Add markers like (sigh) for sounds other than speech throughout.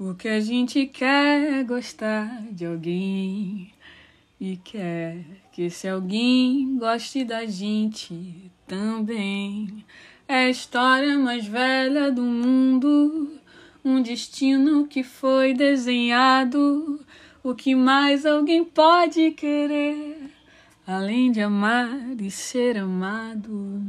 O que a gente quer é gostar de alguém e quer que esse alguém goste da gente também. É a história mais velha do mundo, um destino que foi desenhado. O que mais alguém pode querer, além de amar e ser amado?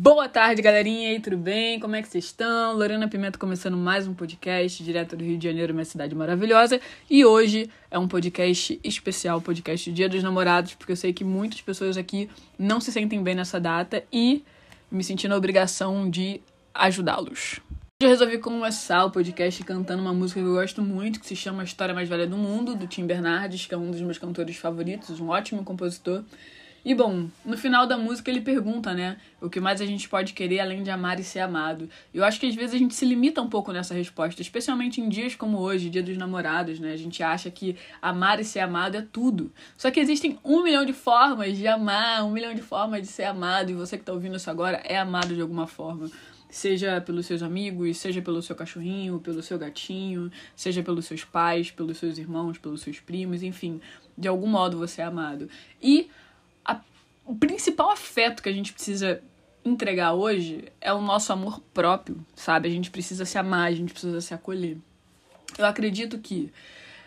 Boa tarde, galerinha, e aí, tudo bem? Como é que vocês estão? Lorena Pimenta começando mais um podcast direto do Rio de Janeiro, minha cidade maravilhosa. E hoje é um podcast especial, podcast Dia dos Namorados, porque eu sei que muitas pessoas aqui não se sentem bem nessa data e me senti na obrigação de ajudá-los. Hoje eu resolvi começar o podcast cantando uma música que eu gosto muito, que se chama História Mais Velha do Mundo, do Tim Bernardes, que é um dos meus cantores favoritos, um ótimo compositor. E bom, no final da música ele pergunta, né? O que mais a gente pode querer além de amar e ser amado? Eu acho que às vezes a gente se limita um pouco nessa resposta, especialmente em dias como hoje, dia dos namorados, né? A gente acha que amar e ser amado é tudo. Só que existem um milhão de formas de amar, um milhão de formas de ser amado, e você que tá ouvindo isso agora é amado de alguma forma seja pelos seus amigos, seja pelo seu cachorrinho, pelo seu gatinho, seja pelos seus pais, pelos seus irmãos, pelos seus primos, enfim, de algum modo você é amado. E o principal afeto que a gente precisa entregar hoje é o nosso amor próprio, sabe? A gente precisa se amar, a gente precisa se acolher. Eu acredito que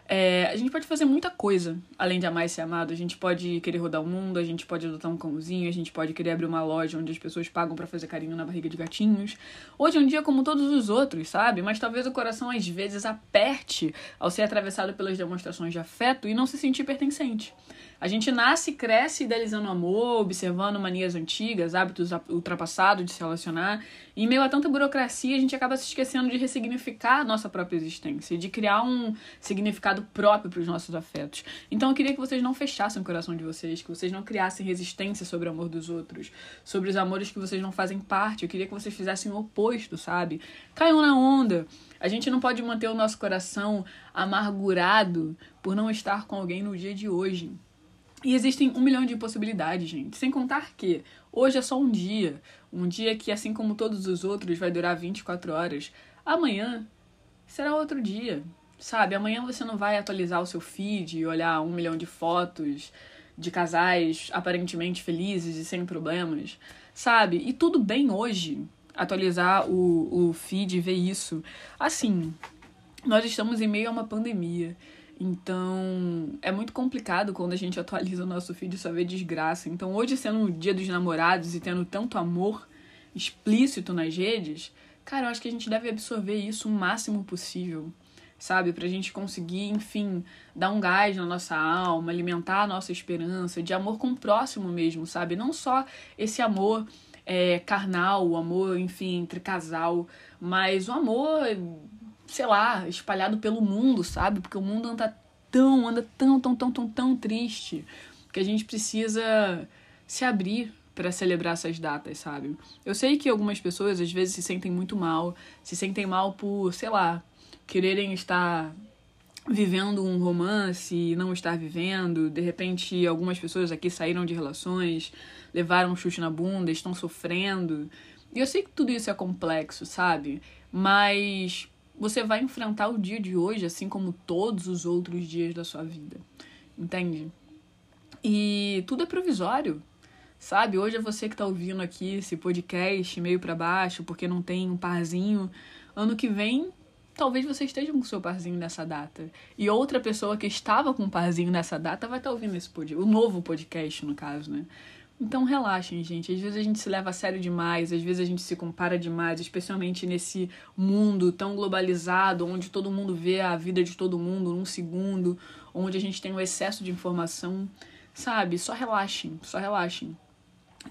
é, a gente pode fazer muita coisa além de amar e ser amado. A gente pode querer rodar o mundo, a gente pode adotar um cãozinho, a gente pode querer abrir uma loja onde as pessoas pagam para fazer carinho na barriga de gatinhos. Hoje é um dia como todos os outros, sabe? Mas talvez o coração às vezes aperte ao ser atravessado pelas demonstrações de afeto e não se sentir pertencente. A gente nasce e cresce idealizando amor, observando manias antigas, hábitos ultrapassados de se relacionar. E em meio a tanta burocracia, a gente acaba se esquecendo de ressignificar a nossa própria existência, de criar um significado próprio para os nossos afetos. Então eu queria que vocês não fechassem o coração de vocês, que vocês não criassem resistência sobre o amor dos outros, sobre os amores que vocês não fazem parte. Eu queria que vocês fizessem o oposto, sabe? Caiam na onda. A gente não pode manter o nosso coração amargurado por não estar com alguém no dia de hoje. E existem um milhão de possibilidades, gente. Sem contar que hoje é só um dia. Um dia que, assim como todos os outros, vai durar 24 horas. Amanhã será outro dia. Sabe? Amanhã você não vai atualizar o seu feed e olhar um milhão de fotos de casais aparentemente felizes e sem problemas. Sabe? E tudo bem hoje atualizar o, o feed e ver isso. Assim, nós estamos em meio a uma pandemia. Então, é muito complicado quando a gente atualiza o nosso feed e só vê desgraça. Então, hoje sendo o dia dos namorados e tendo tanto amor explícito nas redes, cara, eu acho que a gente deve absorver isso o máximo possível, sabe? Pra gente conseguir, enfim, dar um gás na nossa alma, alimentar a nossa esperança, de amor com o próximo mesmo, sabe? Não só esse amor é, carnal, o amor, enfim, entre casal, mas o amor sei lá, espalhado pelo mundo, sabe? Porque o mundo anda tão, anda tão, tão, tão, tão, tão triste que a gente precisa se abrir para celebrar essas datas, sabe? Eu sei que algumas pessoas às vezes se sentem muito mal, se sentem mal por, sei lá, quererem estar vivendo um romance e não estar vivendo. De repente, algumas pessoas aqui saíram de relações, levaram um chute na bunda, estão sofrendo. E eu sei que tudo isso é complexo, sabe? Mas você vai enfrentar o dia de hoje assim como todos os outros dias da sua vida. Entende? E tudo é provisório. Sabe? Hoje é você que tá ouvindo aqui esse podcast meio para baixo porque não tem um parzinho. Ano que vem, talvez você esteja com o seu parzinho nessa data. E outra pessoa que estava com um parzinho nessa data vai estar tá ouvindo esse podcast, o novo podcast, no caso, né? Então relaxem, gente. Às vezes a gente se leva a sério demais, às vezes a gente se compara demais, especialmente nesse mundo tão globalizado, onde todo mundo vê a vida de todo mundo num segundo, onde a gente tem um excesso de informação. Sabe? Só relaxem, só relaxem.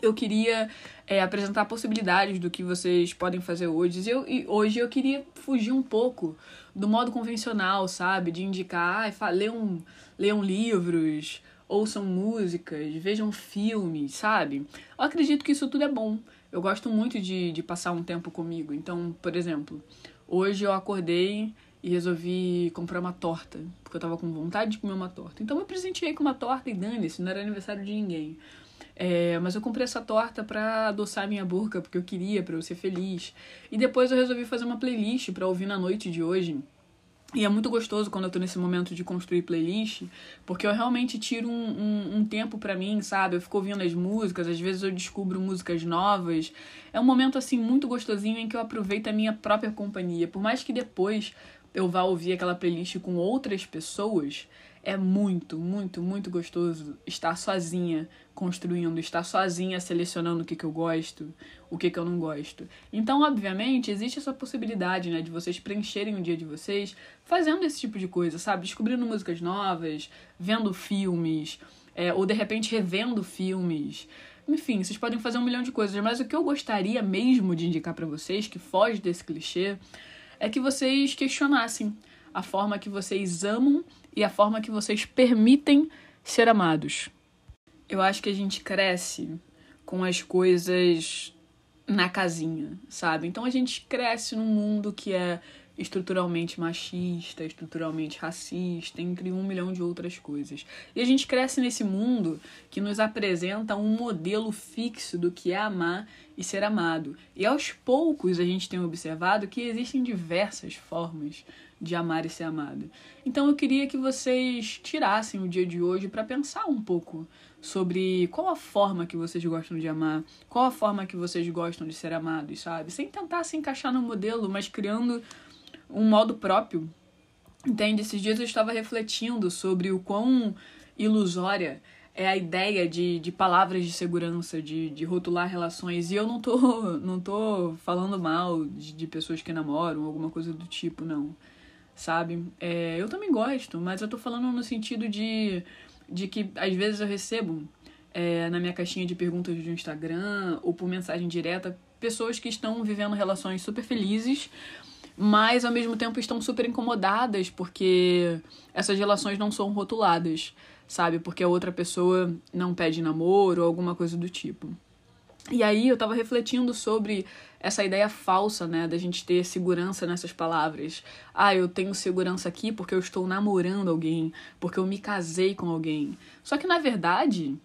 Eu queria é, apresentar possibilidades do que vocês podem fazer hoje. Eu, e hoje eu queria fugir um pouco do modo convencional, sabe? De indicar, ah, leiam, leiam livros, ouçam músicas, vejam filmes, sabe? Eu acredito que isso tudo é bom. Eu gosto muito de, de passar um tempo comigo. Então, por exemplo, hoje eu acordei e resolvi comprar uma torta, porque eu tava com vontade de comer uma torta. Então eu presenteei com uma torta e dane-se, não era aniversário de ninguém. É, mas eu comprei essa torta pra adoçar minha boca, porque eu queria, para eu ser feliz. E depois eu resolvi fazer uma playlist para ouvir na noite de hoje E é muito gostoso quando eu tô nesse momento de construir playlist, porque eu realmente tiro um, um, um tempo para mim, sabe? Eu fico ouvindo as músicas, às vezes eu descubro músicas novas. É um momento, assim, muito gostosinho em que eu aproveito a minha própria companhia. Por mais que depois eu vá ouvir aquela playlist com outras pessoas, é muito, muito, muito gostoso estar sozinha construindo, estar sozinha selecionando o que, que eu gosto, o que, que eu não gosto. Então, obviamente, existe essa possibilidade, né, de vocês preencherem o dia de vocês fazendo esse tipo de coisa, sabe? Descobrindo músicas novas, vendo filmes, é, ou de repente revendo filmes. Enfim, vocês podem fazer um milhão de coisas, mas o que eu gostaria mesmo de indicar para vocês, que foge desse clichê, é que vocês questionassem a forma que vocês amam e a forma que vocês permitem ser amados. Eu acho que a gente cresce com as coisas na casinha, sabe? Então a gente cresce num mundo que é estruturalmente machista, estruturalmente racista, entre um milhão de outras coisas. E a gente cresce nesse mundo que nos apresenta um modelo fixo do que é amar e ser amado. E aos poucos a gente tem observado que existem diversas formas de amar e ser amado. Então eu queria que vocês tirassem o dia de hoje para pensar um pouco sobre qual a forma que vocês gostam de amar, qual a forma que vocês gostam de ser amados, sabe? Sem tentar se encaixar no modelo, mas criando um modo próprio. Entende? Esses dias eu estava refletindo sobre o quão ilusória é a ideia de, de palavras de segurança, de, de rotular relações. E eu não tô, (laughs) não tô falando mal de, de pessoas que namoram, alguma coisa do tipo, não. Sabe? É, eu também gosto, mas eu tô falando no sentido de, de que às vezes eu recebo é, na minha caixinha de perguntas do Instagram ou por mensagem direta pessoas que estão vivendo relações super felizes, mas ao mesmo tempo estão super incomodadas porque essas relações não são rotuladas, sabe? Porque a outra pessoa não pede namoro ou alguma coisa do tipo. E aí eu tava refletindo sobre essa ideia falsa, né, da gente ter segurança nessas palavras. Ah, eu tenho segurança aqui porque eu estou namorando alguém, porque eu me casei com alguém. Só que na verdade,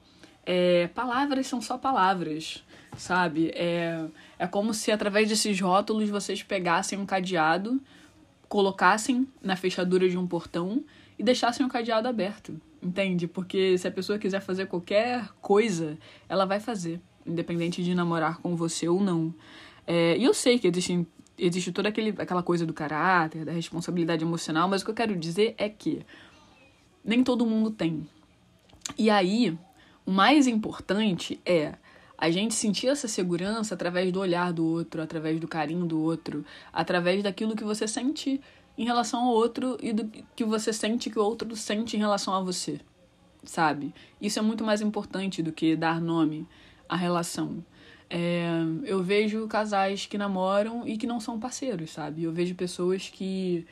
é, palavras são só palavras, sabe? É, é como se através desses rótulos vocês pegassem um cadeado, colocassem na fechadura de um portão e deixassem o cadeado aberto, entende? Porque se a pessoa quiser fazer qualquer coisa, ela vai fazer, independente de namorar com você ou não. É, e eu sei que existe, existe toda aquele, aquela coisa do caráter, da responsabilidade emocional, mas o que eu quero dizer é que nem todo mundo tem. E aí, o mais importante é a gente sentir essa segurança através do olhar do outro, através do carinho do outro, através daquilo que você sente em relação ao outro e do que você sente que o outro sente em relação a você, sabe? Isso é muito mais importante do que dar nome à relação. É, eu vejo casais que namoram e que não são parceiros, sabe? Eu vejo pessoas que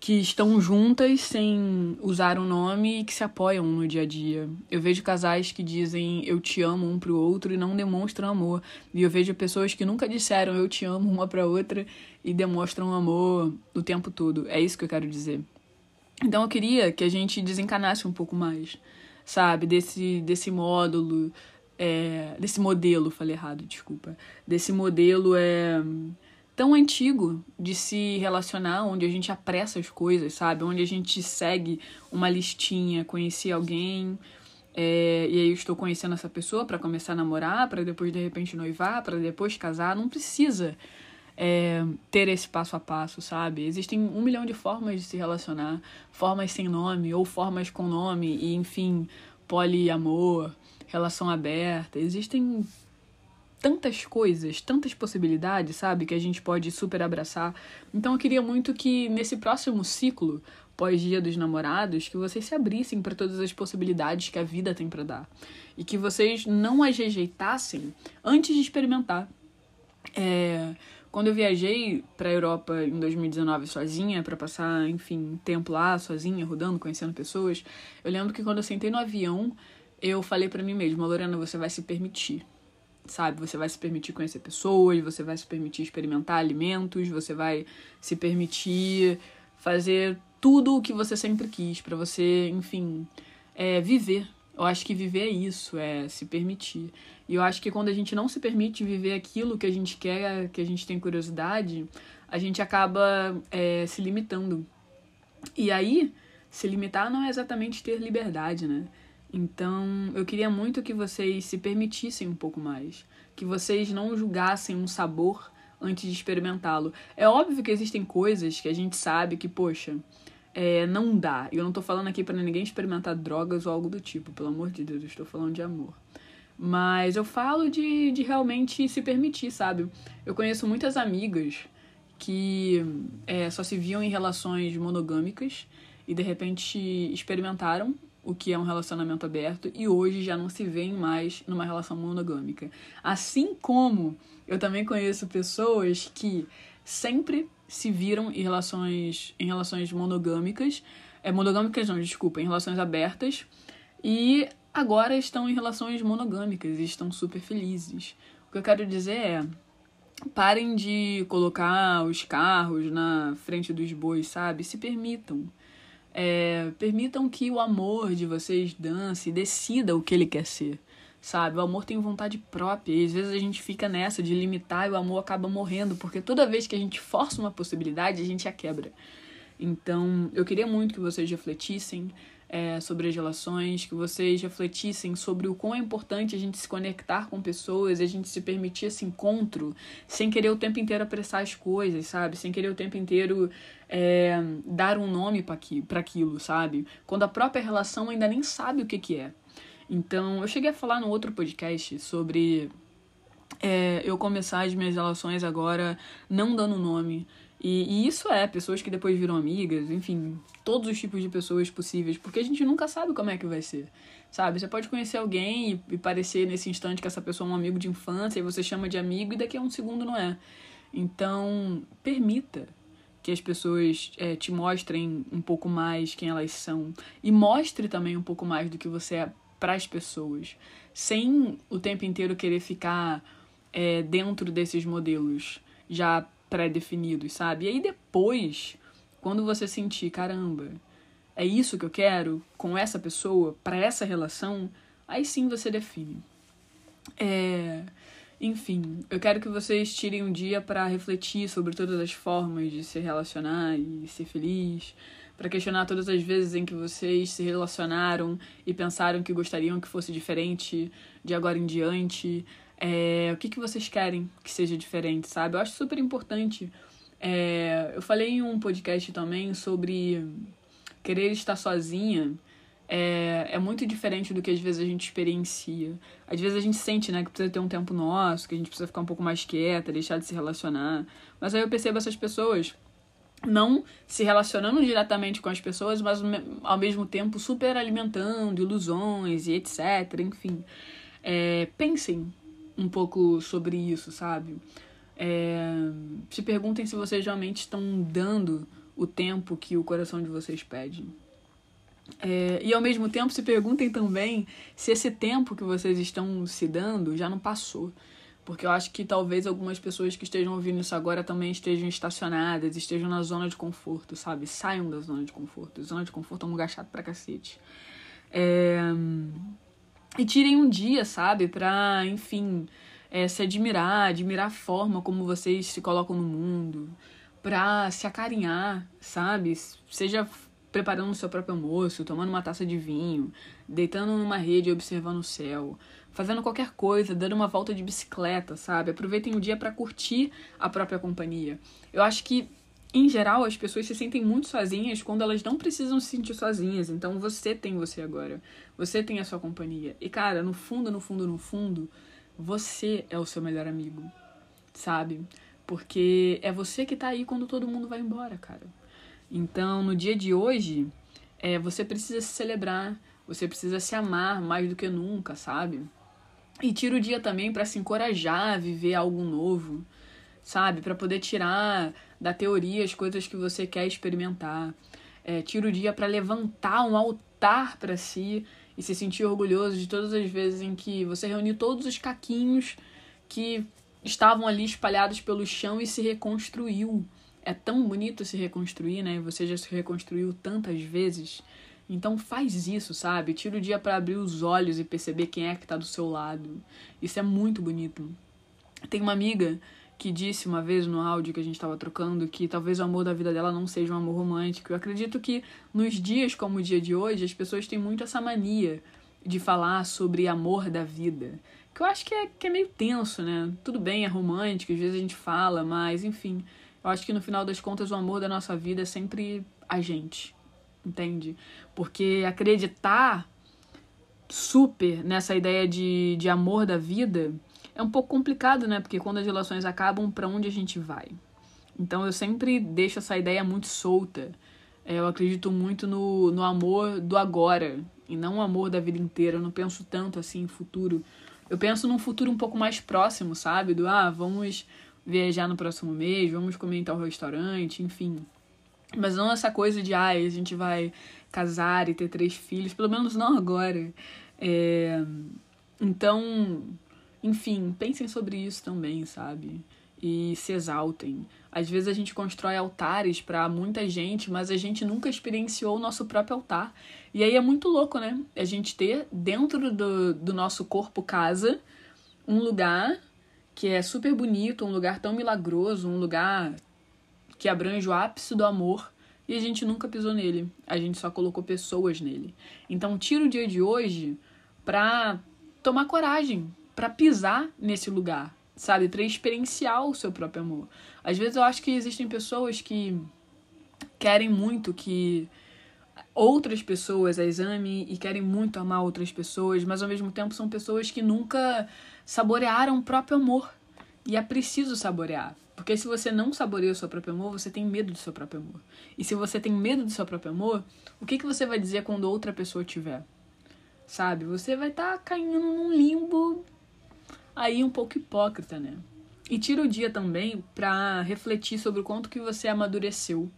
que estão juntas sem usar o um nome e que se apoiam no dia a dia. Eu vejo casais que dizem eu te amo um pro outro e não demonstram amor. E eu vejo pessoas que nunca disseram eu te amo uma pra outra e demonstram amor o tempo todo. É isso que eu quero dizer. Então eu queria que a gente desencanasse um pouco mais, sabe, desse desse módulo, é, desse modelo, falei errado, desculpa. Desse modelo é tão antigo de se relacionar, onde a gente apressa as coisas, sabe? Onde a gente segue uma listinha, conheci alguém, é, e aí eu estou conhecendo essa pessoa para começar a namorar, para depois de repente noivar, para depois casar. Não precisa é, ter esse passo a passo, sabe? Existem um milhão de formas de se relacionar, formas sem nome ou formas com nome, e enfim, poliamor, relação aberta. Existem tantas coisas, tantas possibilidades, sabe? Que a gente pode super abraçar. Então eu queria muito que nesse próximo ciclo, pós-dia dos namorados, que vocês se abrissem para todas as possibilidades que a vida tem para dar. E que vocês não as rejeitassem antes de experimentar. É, quando eu viajei para a Europa em 2019 sozinha, para passar, enfim, tempo lá sozinha, rodando, conhecendo pessoas, eu lembro que quando eu sentei no avião, eu falei para mim mesma, Lorena, você vai se permitir sabe? Você vai se permitir conhecer pessoas, você vai se permitir experimentar alimentos, você vai se permitir fazer tudo o que você sempre quis, para você, enfim, é, viver. Eu acho que viver é isso, é se permitir. E eu acho que quando a gente não se permite viver aquilo que a gente quer, que a gente tem curiosidade, a gente acaba é, se limitando. E aí, se limitar não é exatamente ter liberdade, né? Então, eu queria muito que vocês se permitissem um pouco mais, que vocês não julgassem um sabor antes de experimentá-lo. É óbvio que existem coisas que a gente sabe que, poxa, é, não dá. Eu não tô falando aqui para ninguém experimentar drogas ou algo do tipo, pelo amor de Deus, eu estou falando de amor. Mas eu falo de, de realmente se permitir, sabe? Eu conheço muitas amigas que é, só se viam em relações monogâmicas e de repente experimentaram o que é um relacionamento aberto e hoje já não se veem mais numa relação monogâmica. Assim como eu também conheço pessoas que sempre se viram em relações em relações monogâmicas, é monogâmicas não, desculpa, em relações abertas e agora estão em relações monogâmicas e estão super felizes. O que eu quero dizer é parem de colocar os carros na frente dos bois, sabe? Se permitam. É, permitam que o amor de vocês dance e decida o que ele quer ser, sabe? O amor tem vontade própria e às vezes a gente fica nessa de limitar e o amor acaba morrendo, porque toda vez que a gente força uma possibilidade, a gente a quebra. Então, eu queria muito que vocês refletissem é, sobre as relações, que vocês refletissem sobre o quão é importante a gente se conectar com pessoas, a gente se permitir esse encontro, sem querer o tempo inteiro apressar as coisas, sabe? Sem querer o tempo inteiro é, dar um nome para aquilo, sabe? Quando a própria relação ainda nem sabe o que, que é. Então, eu cheguei a falar no outro podcast sobre é, eu começar as minhas relações agora não dando nome. E, e, isso é, pessoas que depois viram amigas, enfim, todos os tipos de pessoas possíveis, porque a gente nunca sabe como é que vai ser, sabe? Você pode conhecer alguém e, e parecer nesse instante que essa pessoa é um amigo de infância e você chama de amigo e daqui a um segundo não é. Então, permita que as pessoas é, te mostrem um pouco mais quem elas são e mostre também um pouco mais do que você é para as pessoas, sem o tempo inteiro querer ficar é, dentro desses modelos já pré-definidos, sabe? E aí depois, quando você sentir, caramba, é isso que eu quero com essa pessoa, para essa relação, aí sim você define. É, enfim, eu quero que vocês tirem um dia para refletir sobre todas as formas de se relacionar e ser feliz, para questionar todas as vezes em que vocês se relacionaram e pensaram que gostariam que fosse diferente de agora em diante, é, o que, que vocês querem que seja diferente, sabe? Eu acho super importante. É, eu falei em um podcast também sobre querer estar sozinha. É, é muito diferente do que às vezes a gente experiencia. Às vezes a gente sente, né, que precisa ter um tempo nosso, que a gente precisa ficar um pouco mais quieta, deixar de se relacionar. Mas aí eu percebo essas pessoas não se relacionando diretamente com as pessoas, mas ao mesmo tempo super alimentando ilusões e etc. Enfim, é, pensem um pouco sobre isso, sabe? É, se perguntem se vocês realmente estão dando o tempo que o coração de vocês pede. É, e ao mesmo tempo se perguntem também se esse tempo que vocês estão se dando já não passou. Porque eu acho que talvez algumas pessoas que estejam ouvindo isso agora também estejam estacionadas, estejam na zona de conforto, sabe? Saiam da zona de conforto. Zona de conforto é um lugar chato pra cacete. É... E tirem um dia, sabe? Pra, enfim, é, se admirar, admirar a forma como vocês se colocam no mundo, pra se acarinhar, sabe? Seja preparando o seu próprio almoço, tomando uma taça de vinho, deitando numa rede e observando o céu, fazendo qualquer coisa, dando uma volta de bicicleta, sabe? Aproveitem o dia para curtir a própria companhia. Eu acho que em geral, as pessoas se sentem muito sozinhas quando elas não precisam se sentir sozinhas. Então você tem você agora. Você tem a sua companhia. E cara, no fundo, no fundo, no fundo, você é o seu melhor amigo. Sabe? Porque é você que tá aí quando todo mundo vai embora, cara. Então, no dia de hoje, é, você precisa se celebrar, você precisa se amar mais do que nunca, sabe? E tira o dia também para se encorajar a viver algo novo, sabe? Para poder tirar da teoria as coisas que você quer experimentar. É, tira o dia para levantar um altar para si e se sentir orgulhoso de todas as vezes em que você reuniu todos os caquinhos que estavam ali espalhados pelo chão e se reconstruiu. É tão bonito se reconstruir, né? Você já se reconstruiu tantas vezes. Então faz isso, sabe? Tira o dia para abrir os olhos e perceber quem é que tá do seu lado. Isso é muito bonito. Tem uma amiga que disse uma vez no áudio que a gente estava trocando que talvez o amor da vida dela não seja um amor romântico. Eu acredito que nos dias como o dia de hoje, as pessoas têm muito essa mania de falar sobre amor da vida. Que eu acho que é, que é meio tenso, né? Tudo bem, é romântico, às vezes a gente fala, mas enfim. Eu acho que no final das contas o amor da nossa vida é sempre a gente, entende? Porque acreditar super nessa ideia de, de amor da vida é um pouco complicado, né? Porque quando as relações acabam, para onde a gente vai? Então eu sempre deixo essa ideia muito solta. É, eu acredito muito no, no amor do agora e não o amor da vida inteira. Eu não penso tanto assim em futuro. Eu penso num futuro um pouco mais próximo, sabe? Do ah, vamos viajar no próximo mês, vamos comer em tal restaurante, enfim. Mas não essa coisa de, ah, a gente vai casar e ter três filhos, pelo menos não agora. É... Então, enfim, pensem sobre isso também, sabe? E se exaltem. Às vezes a gente constrói altares para muita gente, mas a gente nunca experienciou o nosso próprio altar. E aí é muito louco, né? A gente ter dentro do, do nosso corpo casa um lugar que é super bonito, um lugar tão milagroso, um lugar que abrange o ápice do amor e a gente nunca pisou nele. A gente só colocou pessoas nele. Então, tira o dia de hoje pra tomar coragem, para pisar nesse lugar, sabe? Para experienciar o seu próprio amor. Às vezes eu acho que existem pessoas que querem muito que outras pessoas as amem e querem muito amar outras pessoas, mas ao mesmo tempo são pessoas que nunca saborearam o próprio amor. E é preciso saborear. Porque se você não saboreia o seu próprio amor, você tem medo do seu próprio amor. E se você tem medo do seu próprio amor, o que, que você vai dizer quando outra pessoa tiver? Sabe? Você vai estar tá caindo num limbo aí um pouco hipócrita, né? E tira o dia também para refletir sobre o quanto que você amadureceu.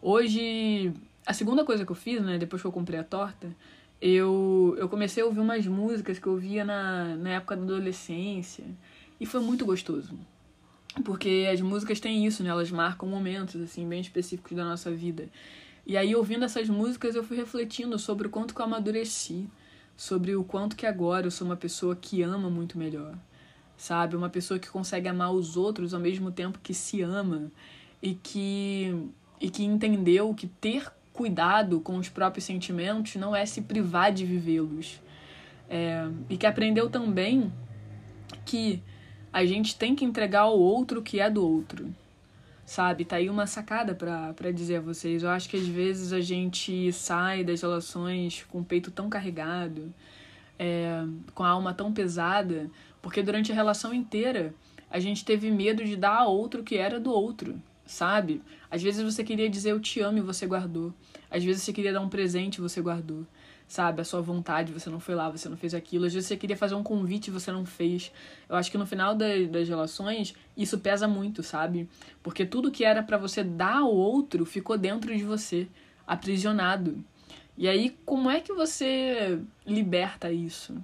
Hoje, a segunda coisa que eu fiz, né, depois que eu comprei a torta, eu, eu comecei a ouvir umas músicas que eu via na, na época da adolescência. E foi muito gostoso. Porque as músicas têm isso, né? Elas marcam momentos, assim, bem específicos da nossa vida. E aí, ouvindo essas músicas, eu fui refletindo sobre o quanto que eu amadureci. Sobre o quanto que agora eu sou uma pessoa que ama muito melhor. Sabe? Uma pessoa que consegue amar os outros ao mesmo tempo que se ama. E que, e que entendeu que ter cuidado com os próprios sentimentos não é se privar de vivê-los. É, e que aprendeu também que a gente tem que entregar ao outro o que é do outro. Sabe? Tá aí uma sacada para dizer a vocês. Eu acho que às vezes a gente sai das relações com o peito tão carregado, é, com a alma tão pesada, porque durante a relação inteira a gente teve medo de dar a outro o que era do outro, sabe? Às vezes você queria dizer eu te amo e você guardou. Às vezes você queria dar um presente e você guardou sabe? A sua vontade, você não foi lá, você não fez aquilo. Às vezes você queria fazer um convite e você não fez. Eu acho que no final das, das relações, isso pesa muito, sabe? Porque tudo que era para você dar ao outro ficou dentro de você, aprisionado. E aí, como é que você liberta isso,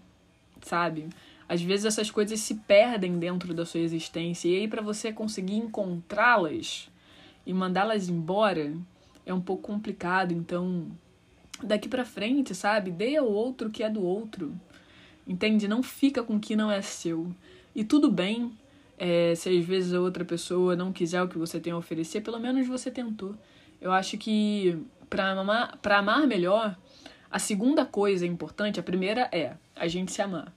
sabe? Às vezes essas coisas se perdem dentro da sua existência. E aí, para você conseguir encontrá-las e mandá-las embora, é um pouco complicado. Então, daqui para frente, sabe? Dê ao outro o que é do outro. Entende? Não fica com o que não é seu. E tudo bem é, se às vezes a outra pessoa não quiser o que você tem a oferecer, pelo menos você tentou. Eu acho que para amar, pra amar melhor, a segunda coisa importante, a primeira é a gente se amar,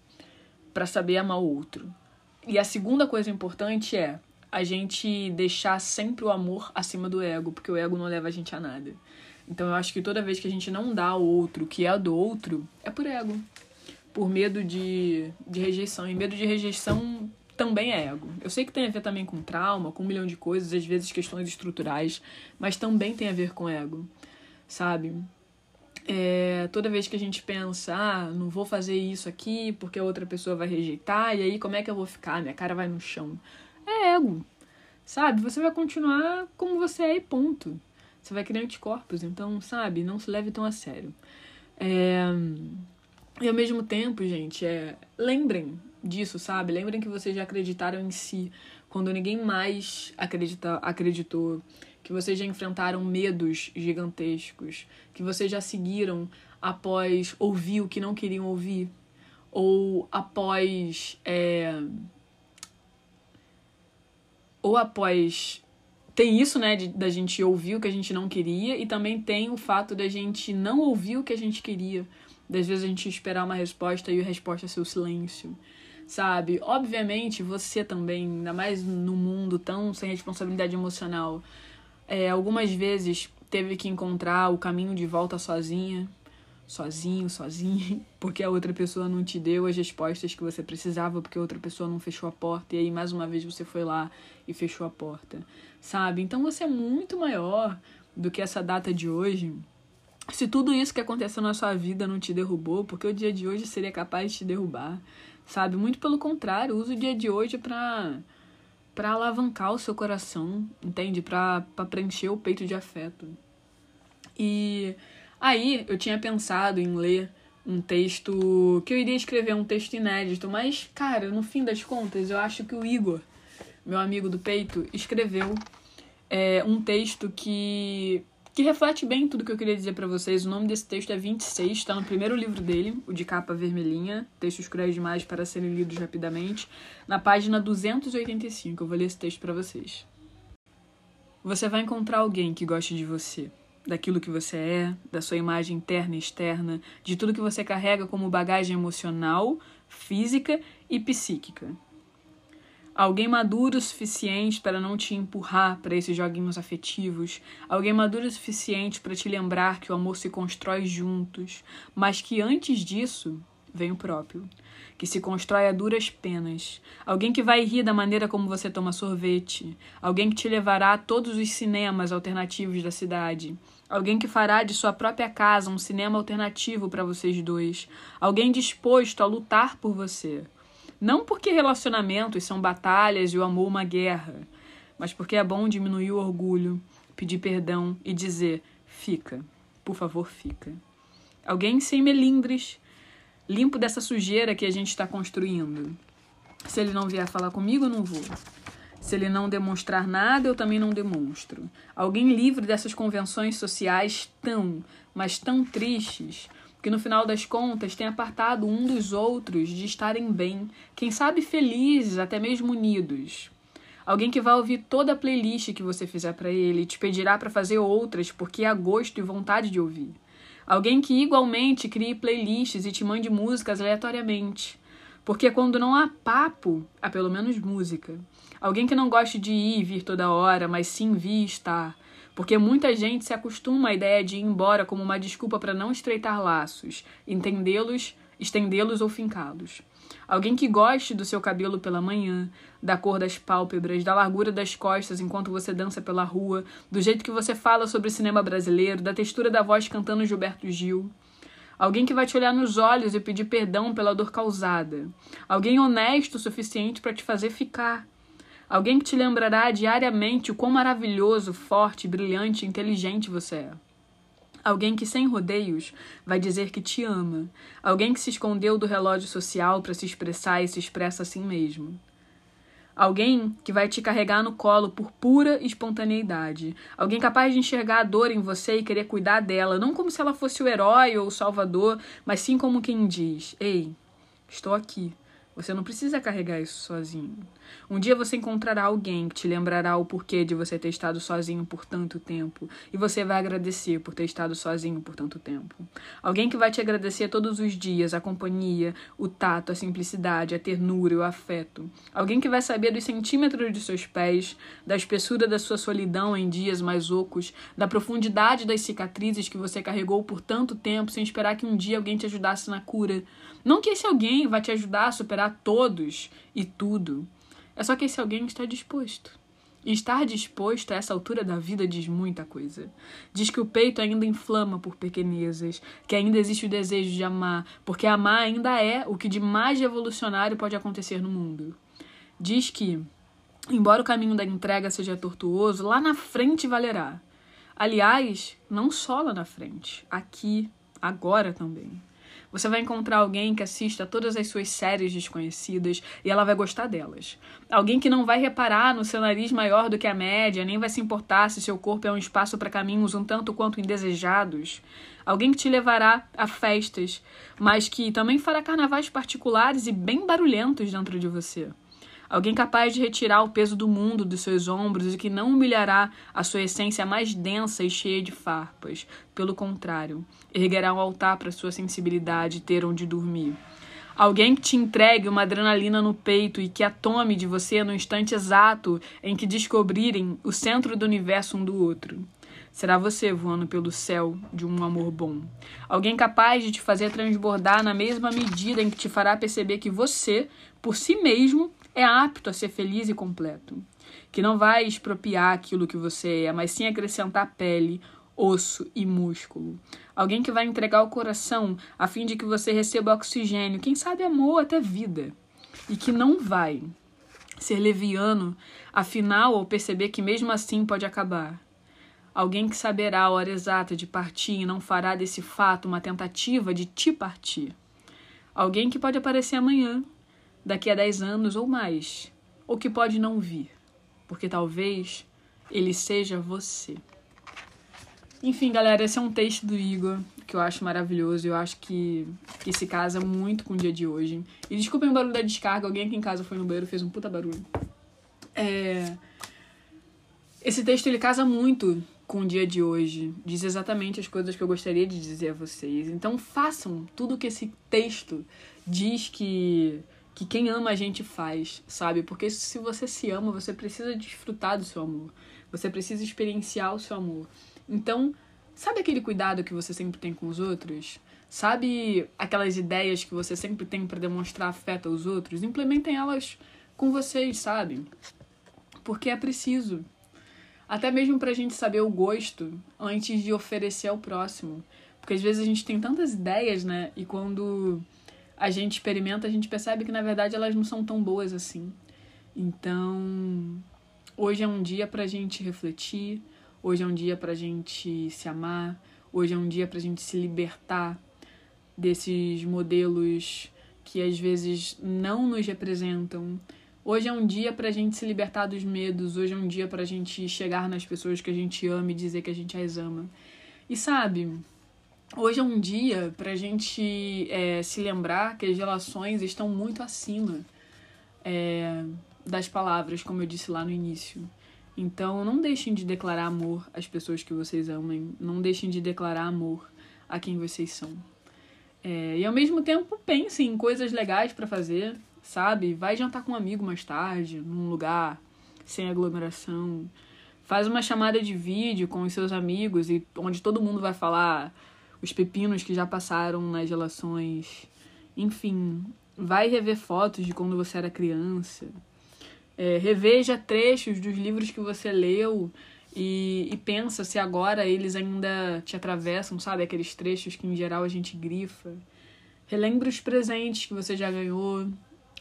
para saber amar o outro. E a segunda coisa importante é a gente deixar sempre o amor acima do ego, porque o ego não leva a gente a nada. Então eu acho que toda vez que a gente não dá ao outro o que é do outro, é por ego. Por medo de, de rejeição. E medo de rejeição também é ego. Eu sei que tem a ver também com trauma, com um milhão de coisas, às vezes questões estruturais, mas também tem a ver com ego, sabe? É, toda vez que a gente pensa, ah, não vou fazer isso aqui porque a outra pessoa vai rejeitar, e aí como é que eu vou ficar? Minha cara vai no chão. É ego, sabe? Você vai continuar como você é e ponto. Você vai criar anticorpos, então, sabe, não se leve tão a sério. É... E ao mesmo tempo, gente, é... lembrem disso, sabe? Lembrem que vocês já acreditaram em si quando ninguém mais acredita... acreditou. Que vocês já enfrentaram medos gigantescos. Que vocês já seguiram após ouvir o que não queriam ouvir. Ou após. É ou após tem isso, né, de, da gente ouvir o que a gente não queria, e também tem o fato da gente não ouvir o que a gente queria. Das vezes a gente esperar uma resposta e a resposta ser o silêncio, sabe? Obviamente, você também, ainda mais no mundo tão sem responsabilidade emocional, é, algumas vezes teve que encontrar o caminho de volta sozinha, sozinho, sozinha, (laughs) porque a outra pessoa não te deu as respostas que você precisava, porque a outra pessoa não fechou a porta, e aí mais uma vez você foi lá e fechou a porta, sabe? Então você é muito maior do que essa data de hoje. Se tudo isso que aconteceu na sua vida não te derrubou, porque o dia de hoje seria capaz de te derrubar, sabe? Muito pelo contrário, usa o dia de hoje para para alavancar o seu coração, entende? Para preencher o peito de afeto. E Aí eu tinha pensado em ler um texto que eu iria escrever um texto inédito, mas cara, no fim das contas, eu acho que o Igor, meu amigo do peito, escreveu é, um texto que que reflete bem tudo que eu queria dizer para vocês. O nome desse texto é 26, está no primeiro livro dele, o de capa vermelhinha, textos cruéis demais para serem lidos rapidamente, na página 285. Eu vou ler esse texto para vocês. Você vai encontrar alguém que goste de você daquilo que você é, da sua imagem interna e externa, de tudo que você carrega como bagagem emocional, física e psíquica. Alguém maduro o suficiente para não te empurrar para esses joguinhos afetivos. Alguém maduro o suficiente para te lembrar que o amor se constrói juntos, mas que antes disso vem o próprio. Que se constrói a duras penas, alguém que vai rir da maneira como você toma sorvete, alguém que te levará a todos os cinemas alternativos da cidade, alguém que fará de sua própria casa um cinema alternativo para vocês dois, alguém disposto a lutar por você. Não porque relacionamentos são batalhas e o amor uma guerra, mas porque é bom diminuir o orgulho, pedir perdão e dizer: fica, por favor, fica. Alguém sem melindres, limpo dessa sujeira que a gente está construindo. Se ele não vier falar comigo, eu não vou. Se ele não demonstrar nada, eu também não demonstro. Alguém livre dessas convenções sociais tão, mas tão tristes, que no final das contas tem apartado um dos outros de estarem bem, quem sabe felizes, até mesmo unidos. Alguém que vai ouvir toda a playlist que você fizer para ele e te pedirá para fazer outras porque há gosto e vontade de ouvir. Alguém que igualmente crie playlists e te mande músicas aleatoriamente. Porque quando não há papo, há pelo menos música. Alguém que não goste de ir e vir toda hora, mas sim vir e estar. Porque muita gente se acostuma à ideia de ir embora como uma desculpa para não estreitar laços, entendê-los, estendê-los ou fincá-los. Alguém que goste do seu cabelo pela manhã, da cor das pálpebras, da largura das costas enquanto você dança pela rua, do jeito que você fala sobre cinema brasileiro, da textura da voz cantando Gilberto Gil. Alguém que vai te olhar nos olhos e pedir perdão pela dor causada. Alguém honesto o suficiente para te fazer ficar. Alguém que te lembrará diariamente o quão maravilhoso, forte, brilhante e inteligente você é. Alguém que, sem rodeios, vai dizer que te ama. Alguém que se escondeu do relógio social para se expressar e se expressa assim mesmo. Alguém que vai te carregar no colo por pura espontaneidade. Alguém capaz de enxergar a dor em você e querer cuidar dela, não como se ela fosse o herói ou o salvador, mas sim como quem diz: Ei, estou aqui. Você não precisa carregar isso sozinho. Um dia você encontrará alguém que te lembrará o porquê de você ter estado sozinho por tanto tempo, e você vai agradecer por ter estado sozinho por tanto tempo. Alguém que vai te agradecer todos os dias a companhia, o tato, a simplicidade, a ternura o afeto. Alguém que vai saber dos centímetros de seus pés, da espessura da sua solidão em dias mais ocos, da profundidade das cicatrizes que você carregou por tanto tempo sem esperar que um dia alguém te ajudasse na cura não que esse alguém vai te ajudar a superar todos e tudo. É só que esse alguém está disposto. E estar disposto a essa altura da vida diz muita coisa. Diz que o peito ainda inflama por pequenezas, que ainda existe o desejo de amar, porque amar ainda é o que de mais revolucionário pode acontecer no mundo. Diz que, embora o caminho da entrega seja tortuoso, lá na frente valerá. Aliás, não só lá na frente, aqui, agora também. Você vai encontrar alguém que assista todas as suas séries desconhecidas e ela vai gostar delas. Alguém que não vai reparar no seu nariz maior do que a média, nem vai se importar se seu corpo é um espaço para caminhos um tanto quanto indesejados. Alguém que te levará a festas, mas que também fará carnavais particulares e bem barulhentos dentro de você. Alguém capaz de retirar o peso do mundo dos seus ombros e que não humilhará a sua essência mais densa e cheia de farpas. Pelo contrário, erguerá um altar para sua sensibilidade ter onde dormir. Alguém que te entregue uma adrenalina no peito e que a tome de você no instante exato em que descobrirem o centro do universo um do outro. Será você voando pelo céu de um amor bom. Alguém capaz de te fazer transbordar na mesma medida em que te fará perceber que você, por si mesmo, é apto a ser feliz e completo. Que não vai expropriar aquilo que você é, mas sim acrescentar pele, osso e músculo. Alguém que vai entregar o coração a fim de que você receba oxigênio, quem sabe amor até vida. E que não vai ser leviano, afinal, ao perceber que mesmo assim pode acabar. Alguém que saberá a hora exata de partir e não fará desse fato uma tentativa de te partir. Alguém que pode aparecer amanhã, daqui a dez anos ou mais, ou que pode não vir, porque talvez ele seja você. Enfim, galera, esse é um texto do Igor que eu acho maravilhoso. Eu acho que, que se casa muito com o dia de hoje. E desculpem o barulho da descarga, alguém aqui em casa foi no banheiro fez um puta barulho. É... Esse texto ele casa muito com o dia de hoje. Diz exatamente as coisas que eu gostaria de dizer a vocês. Então façam tudo que esse texto diz que que quem ama a gente faz, sabe? Porque se você se ama, você precisa desfrutar do seu amor. Você precisa experienciar o seu amor. Então, sabe aquele cuidado que você sempre tem com os outros? Sabe aquelas ideias que você sempre tem para demonstrar afeto aos outros? Implementem elas com vocês, sabe? Porque é preciso. Até mesmo pra gente saber o gosto antes de oferecer ao próximo. Porque às vezes a gente tem tantas ideias, né? E quando a gente experimenta, a gente percebe que na verdade elas não são tão boas assim. Então, hoje é um dia pra gente refletir, Hoje é um dia pra gente se amar, hoje é um dia pra gente se libertar desses modelos que às vezes não nos representam. Hoje é um dia pra gente se libertar dos medos, hoje é um dia pra gente chegar nas pessoas que a gente ama e dizer que a gente as ama. E sabe, hoje é um dia pra gente é, se lembrar que as relações estão muito acima é, das palavras, como eu disse lá no início. Então, não deixem de declarar amor às pessoas que vocês amem. Não deixem de declarar amor a quem vocês são. É, e ao mesmo tempo, pensem em coisas legais para fazer, sabe? Vai jantar com um amigo mais tarde, num lugar sem aglomeração. Faz uma chamada de vídeo com os seus amigos e onde todo mundo vai falar os pepinos que já passaram nas relações. Enfim, vai rever fotos de quando você era criança. É, reveja trechos dos livros que você leu e, e pensa se agora eles ainda te atravessam, sabe? Aqueles trechos que em geral a gente grifa. Relembre os presentes que você já ganhou,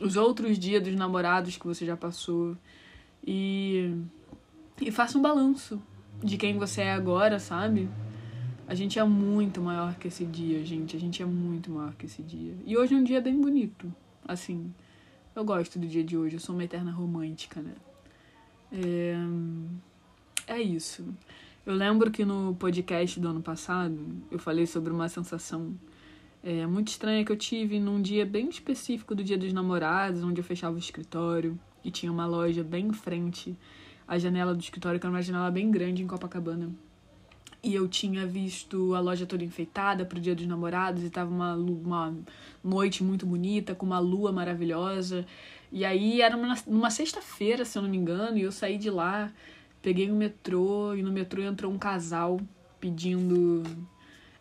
os outros dias dos namorados que você já passou. E, e faça um balanço de quem você é agora, sabe? A gente é muito maior que esse dia, gente. A gente é muito maior que esse dia. E hoje é um dia bem bonito, assim. Eu gosto do dia de hoje, eu sou uma eterna romântica, né? É, é isso. Eu lembro que no podcast do ano passado eu falei sobre uma sensação é, muito estranha que eu tive num dia bem específico do Dia dos Namorados, onde eu fechava o escritório e tinha uma loja bem em frente à janela do escritório, que era uma janela bem grande em Copacabana. E eu tinha visto a loja toda enfeitada pro Dia dos Namorados e tava uma, uma noite muito bonita, com uma lua maravilhosa. E aí era uma, numa sexta-feira, se eu não me engano, e eu saí de lá, peguei o metrô, e no metrô entrou um casal pedindo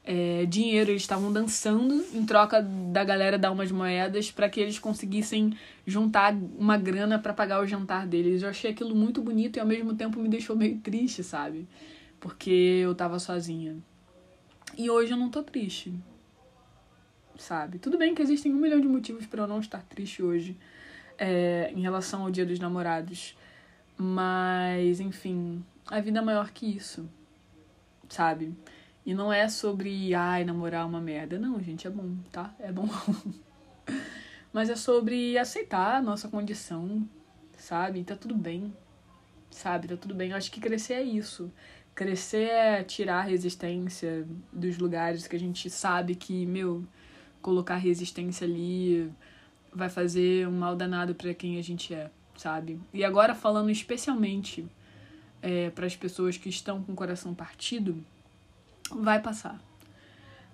é, dinheiro. Eles estavam dançando em troca da galera dar umas moedas para que eles conseguissem juntar uma grana para pagar o jantar deles. Eu achei aquilo muito bonito e ao mesmo tempo me deixou meio triste, sabe? Porque eu tava sozinha. E hoje eu não tô triste. Sabe? Tudo bem que existem um milhão de motivos para eu não estar triste hoje é, em relação ao Dia dos Namorados. Mas, enfim, a vida é maior que isso. Sabe? E não é sobre, ai, namorar é uma merda. Não, gente, é bom, tá? É bom. (laughs) Mas é sobre aceitar a nossa condição, sabe? Tá tudo bem, sabe? Tá tudo bem. Eu acho que crescer é isso. Crescer é tirar a resistência dos lugares que a gente sabe que, meu, colocar resistência ali vai fazer um mal danado para quem a gente é. sabe? E agora falando especialmente é, para as pessoas que estão com o coração partido, vai passar.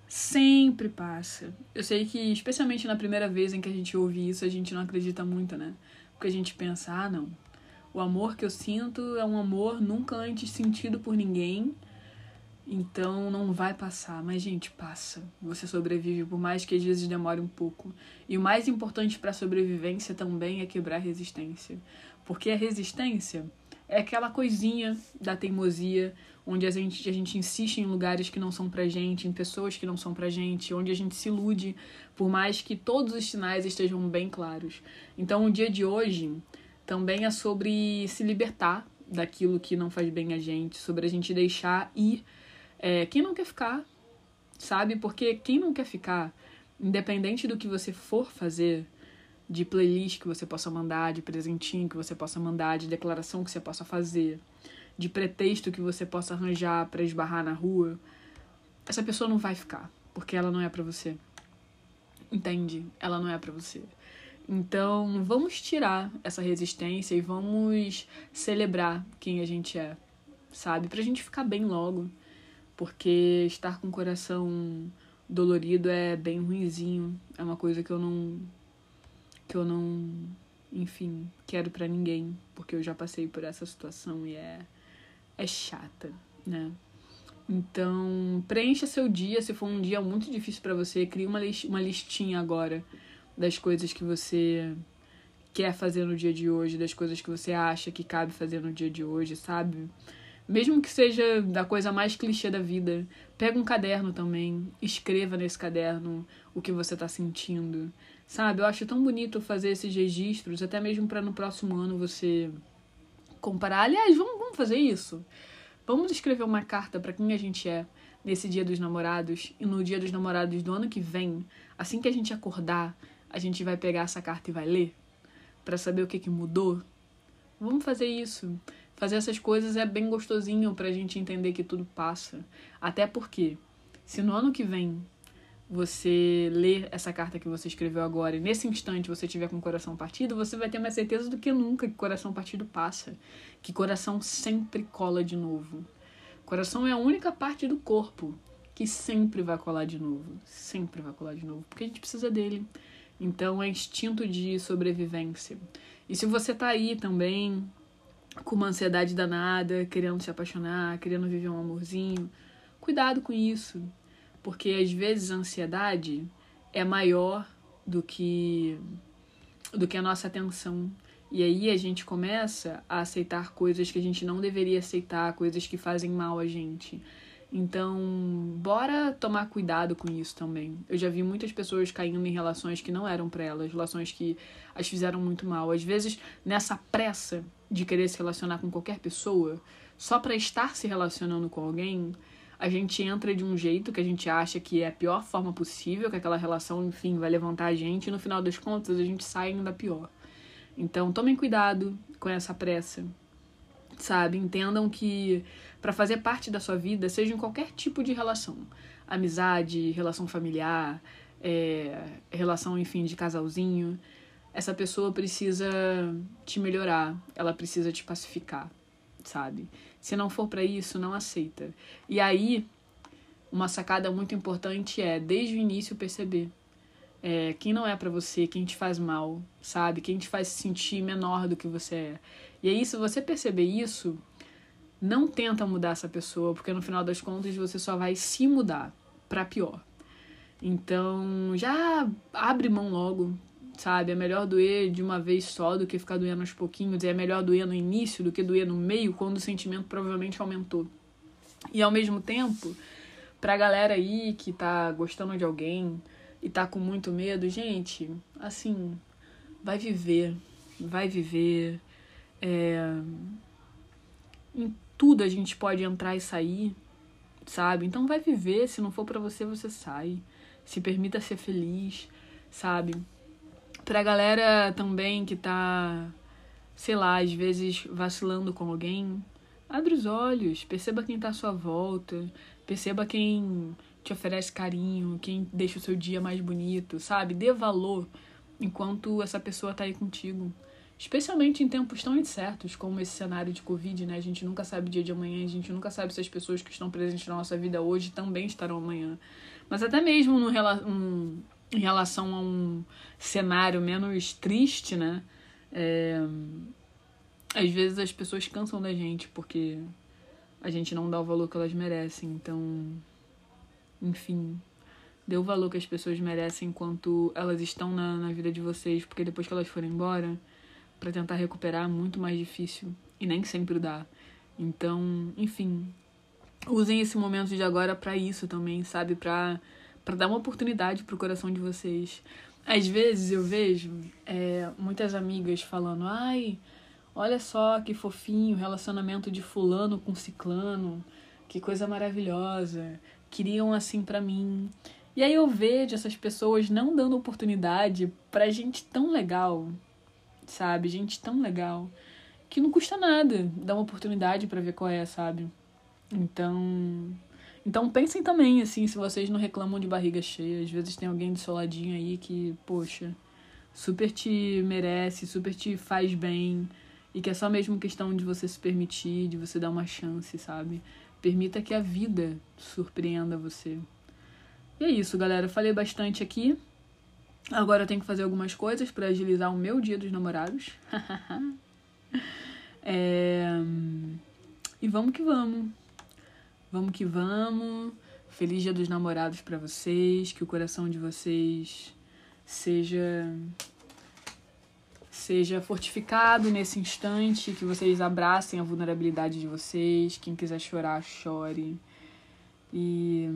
Sempre passa. Eu sei que, especialmente na primeira vez em que a gente ouve isso, a gente não acredita muito, né? Porque a gente pensa, ah, não. O amor que eu sinto é um amor nunca antes sentido por ninguém. Então não vai passar. Mas, gente, passa. Você sobrevive, por mais que às vezes demore um pouco. E o mais importante para a sobrevivência também é quebrar a resistência. Porque a resistência é aquela coisinha da teimosia, onde a gente, a gente insiste em lugares que não são pra gente, em pessoas que não são pra gente, onde a gente se ilude, por mais que todos os sinais estejam bem claros. Então, o dia de hoje também é sobre se libertar daquilo que não faz bem a gente, sobre a gente deixar ir é, quem não quer ficar, sabe? Porque quem não quer ficar, independente do que você for fazer, de playlist que você possa mandar, de presentinho que você possa mandar, de declaração que você possa fazer, de pretexto que você possa arranjar para esbarrar na rua, essa pessoa não vai ficar, porque ela não é para você. Entende? Ela não é para você. Então, vamos tirar essa resistência e vamos celebrar quem a gente é, sabe? Pra gente ficar bem logo. Porque estar com o coração dolorido é bem ruinzinho. É uma coisa que eu não que eu não, enfim, quero para ninguém, porque eu já passei por essa situação e é é chata, né? Então, preencha seu dia, se for um dia muito difícil para você, crie uma, uma listinha agora das coisas que você quer fazer no dia de hoje, das coisas que você acha que cabe fazer no dia de hoje, sabe? Mesmo que seja da coisa mais clichê da vida, pega um caderno também, escreva nesse caderno o que você tá sentindo. Sabe? Eu acho tão bonito fazer esses registros, até mesmo para no próximo ano você comparar. Aliás, vamos, vamos fazer isso. Vamos escrever uma carta para quem a gente é nesse Dia dos Namorados e no Dia dos Namorados do ano que vem, assim que a gente acordar, a gente vai pegar essa carta e vai ler para saber o que que mudou. Vamos fazer isso. Fazer essas coisas é bem gostosinho pra gente entender que tudo passa. Até porque se no ano que vem você ler essa carta que você escreveu agora e nesse instante você tiver com o coração partido, você vai ter mais certeza do que nunca que coração partido passa, que coração sempre cola de novo. Coração é a única parte do corpo que sempre vai colar de novo, sempre vai colar de novo, porque a gente precisa dele. Então é instinto de sobrevivência. E se você tá aí também com uma ansiedade danada, querendo se apaixonar, querendo viver um amorzinho, cuidado com isso porque às vezes a ansiedade é maior do que do que a nossa atenção. E aí a gente começa a aceitar coisas que a gente não deveria aceitar, coisas que fazem mal a gente. Então, bora tomar cuidado com isso também. Eu já vi muitas pessoas caindo em relações que não eram para elas, relações que as fizeram muito mal. Às vezes, nessa pressa de querer se relacionar com qualquer pessoa, só para estar se relacionando com alguém, a gente entra de um jeito que a gente acha que é a pior forma possível, que aquela relação, enfim, vai levantar a gente, e no final das contas a gente sai ainda pior. Então, tomem cuidado com essa pressa, sabe? Entendam que para fazer parte da sua vida, seja em qualquer tipo de relação, amizade, relação familiar, é, relação, enfim, de casalzinho, essa pessoa precisa te melhorar, ela precisa te pacificar, sabe? Se não for para isso, não aceita. E aí, uma sacada muito importante é, desde o início, perceber é, quem não é para você, quem te faz mal, sabe? Quem te faz se sentir menor do que você é. E aí, se você perceber isso, não tenta mudar essa pessoa, porque no final das contas você só vai se mudar para pior. Então, já abre mão logo, sabe? É melhor doer de uma vez só do que ficar doendo aos pouquinhos. É melhor doer no início do que doer no meio, quando o sentimento provavelmente aumentou. E ao mesmo tempo, pra galera aí que tá gostando de alguém e tá com muito medo, gente, assim, vai viver. Vai viver. É... Tudo a gente pode entrar e sair, sabe? Então vai viver. Se não for para você, você sai. Se permita ser feliz, sabe? Pra galera também que tá, sei lá, às vezes vacilando com alguém, abre os olhos, perceba quem tá à sua volta, perceba quem te oferece carinho, quem deixa o seu dia mais bonito, sabe? Dê valor enquanto essa pessoa tá aí contigo. Especialmente em tempos tão incertos como esse cenário de Covid, né? A gente nunca sabe o dia de amanhã, a gente nunca sabe se as pessoas que estão presentes na nossa vida hoje também estarão amanhã. Mas até mesmo no, um, em relação a um cenário menos triste, né? É, às vezes as pessoas cansam da gente porque a gente não dá o valor que elas merecem. Então, enfim, dê o valor que as pessoas merecem enquanto elas estão na, na vida de vocês, porque depois que elas forem embora para tentar recuperar é muito mais difícil e nem sempre dá. Então, enfim, usem esse momento de agora para isso também, sabe? Para para dar uma oportunidade pro coração de vocês. Às vezes eu vejo é, muitas amigas falando: "Ai, olha só que fofinho relacionamento de fulano com ciclano, que coisa maravilhosa. Queriam assim para mim". E aí eu vejo essas pessoas não dando oportunidade pra gente tão legal, sabe? Gente tão legal. Que não custa nada dar uma oportunidade para ver qual é, sabe? Então. Então pensem também, assim, se vocês não reclamam de barriga cheia. Às vezes tem alguém do seu ladinho aí que, poxa, super te merece, super te faz bem. E que é só mesmo questão de você se permitir, de você dar uma chance, sabe? Permita que a vida surpreenda você. E é isso, galera. falei bastante aqui. Agora eu tenho que fazer algumas coisas para agilizar o meu dia dos namorados. (laughs) é... E vamos que vamos. Vamos que vamos. Feliz Dia dos Namorados para vocês. Que o coração de vocês seja seja fortificado nesse instante, que vocês abracem a vulnerabilidade de vocês. Quem quiser chorar, chore. E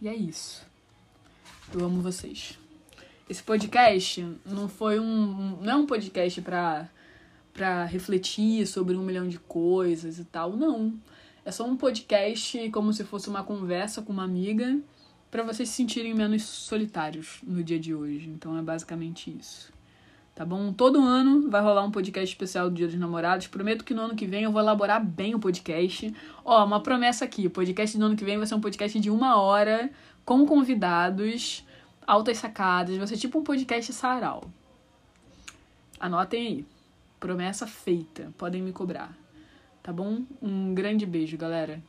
e é isso. Eu amo vocês. Esse podcast não foi um. Não é um podcast pra, pra refletir sobre um milhão de coisas e tal. Não. É só um podcast como se fosse uma conversa com uma amiga para vocês se sentirem menos solitários no dia de hoje. Então é basicamente isso. Tá bom? Todo ano vai rolar um podcast especial do Dia dos Namorados. Prometo que no ano que vem eu vou elaborar bem o podcast. Ó, uma promessa aqui: o podcast do ano que vem vai ser um podcast de uma hora com convidados altas sacadas, vai ser tipo um podcast sarau. Anotem aí. Promessa feita. Podem me cobrar. Tá bom? Um grande beijo, galera.